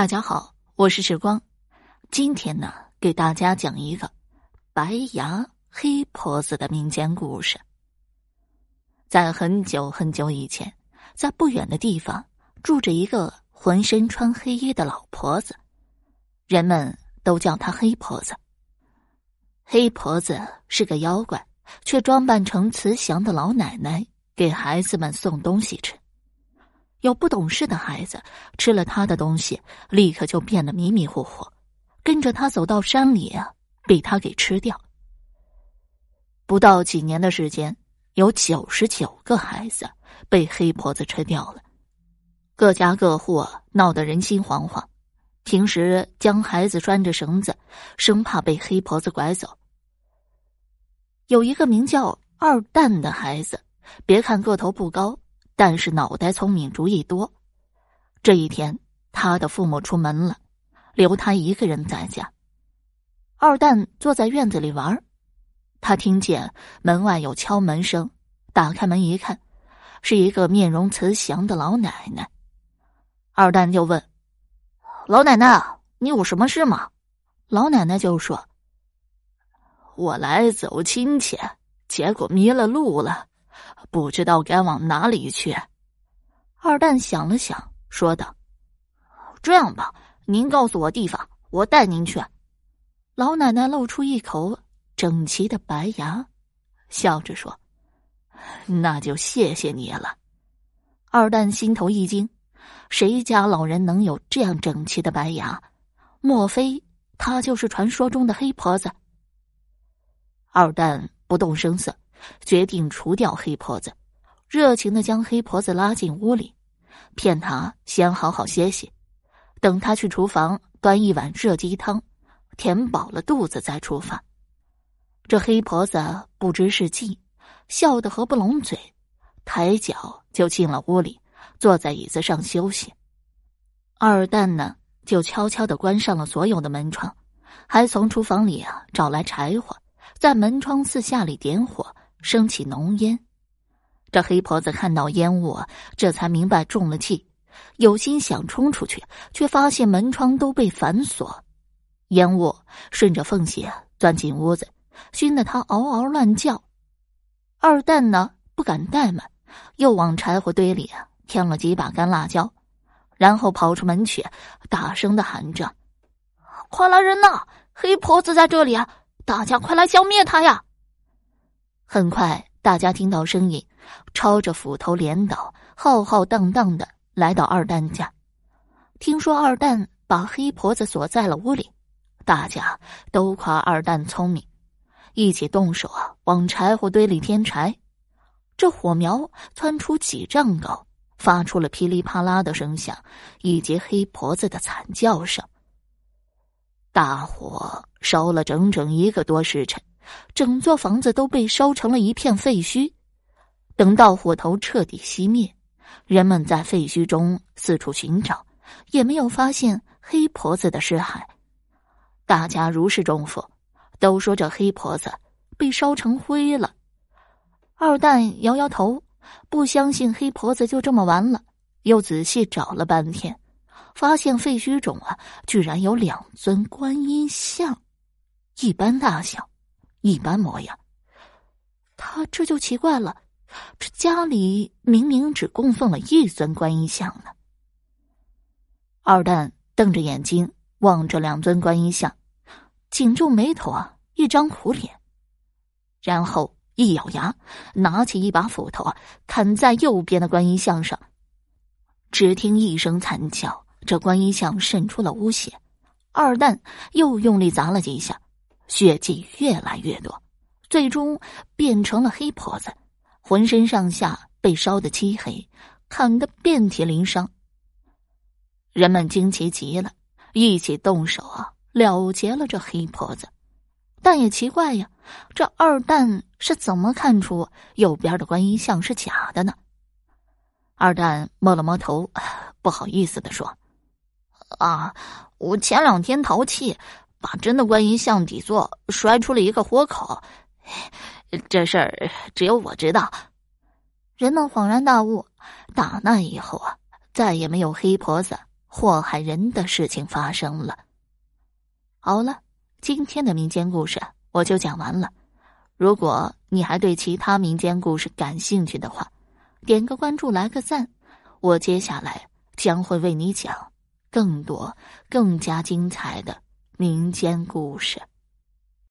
大家好，我是时光。今天呢，给大家讲一个白牙黑婆子的民间故事。在很久很久以前，在不远的地方住着一个浑身穿黑衣的老婆子，人们都叫她黑婆子。黑婆子是个妖怪，却装扮成慈祥的老奶奶，给孩子们送东西吃。有不懂事的孩子吃了他的东西，立刻就变得迷迷糊糊，跟着他走到山里啊，被他给吃掉。不到几年的时间，有九十九个孩子被黑婆子吃掉了，各家各户闹得人心惶惶。平时将孩子拴着绳子，生怕被黑婆子拐走。有一个名叫二蛋的孩子，别看个头不高。但是脑袋聪明，主意多。这一天，他的父母出门了，留他一个人在家。二蛋坐在院子里玩，他听见门外有敲门声，打开门一看，是一个面容慈祥的老奶奶。二蛋就问：“老奶奶，你有什么事吗？”老奶奶就说：“我来走亲戚，结果迷了路了。”不知道该往哪里去。二蛋想了想，说道：“这样吧，您告诉我地方，我带您去。”老奶奶露出一口整齐的白牙，笑着说：“那就谢谢你了。”二蛋心头一惊，谁家老人能有这样整齐的白牙？莫非她就是传说中的黑婆子？二蛋不动声色。决定除掉黑婆子，热情的将黑婆子拉进屋里，骗她先好好歇息，等她去厨房端一碗热鸡汤，填饱了肚子再出发。这黑婆子不知是计，笑得合不拢嘴，抬脚就进了屋里，坐在椅子上休息。二蛋呢，就悄悄的关上了所有的门窗，还从厨房里啊找来柴火，在门窗四下里点火。升起浓烟，这黑婆子看到烟雾，这才明白中了计，有心想冲出去，却发现门窗都被反锁，烟雾顺着缝隙钻进屋子，熏得他嗷嗷乱叫。二蛋呢不敢怠慢，又往柴火堆里添了几把干辣椒，然后跑出门去，大声的喊着：“快来人呐！黑婆子在这里啊！大家快来消灭她呀！”很快，大家听到声音，抄着斧头镰刀，浩浩荡荡的来到二蛋家。听说二蛋把黑婆子锁在了屋里，大家都夸二蛋聪明，一起动手啊，往柴火堆里添柴。这火苗窜出几丈高，发出了噼里啪啦的声响，以及黑婆子的惨叫声。大火烧了整整一个多时辰。整座房子都被烧成了一片废墟。等到火头彻底熄灭，人们在废墟中四处寻找，也没有发现黑婆子的尸骸。大家如释重负，都说这黑婆子被烧成灰了。二蛋摇摇头，不相信黑婆子就这么完了。又仔细找了半天，发现废墟中啊，居然有两尊观音像，一般大小。一般模样，他这就奇怪了，这家里明明只供奉了一尊观音像呢。二蛋瞪着眼睛望着两尊观音像，紧皱眉头啊，一张苦脸，然后一咬牙，拿起一把斧头啊，砍在右边的观音像上。只听一声惨叫，这观音像渗出了污血。二蛋又用力砸了几下。血迹越来越多，最终变成了黑婆子，浑身上下被烧得漆黑，砍得遍体鳞伤。人们惊奇极了，一起动手啊，了结了这黑婆子。但也奇怪呀，这二蛋是怎么看出右边的观音像是假的呢？二蛋摸了摸头，不好意思的说：“啊，我前两天淘气。”把真的观音像底座摔出了一个豁口，这事儿只有我知道。人们恍然大悟，打那以后啊，再也没有黑婆子祸害人的事情发生了。好了，今天的民间故事我就讲完了。如果你还对其他民间故事感兴趣的话，点个关注，来个赞，我接下来将会为你讲更多、更加精彩的民间故事。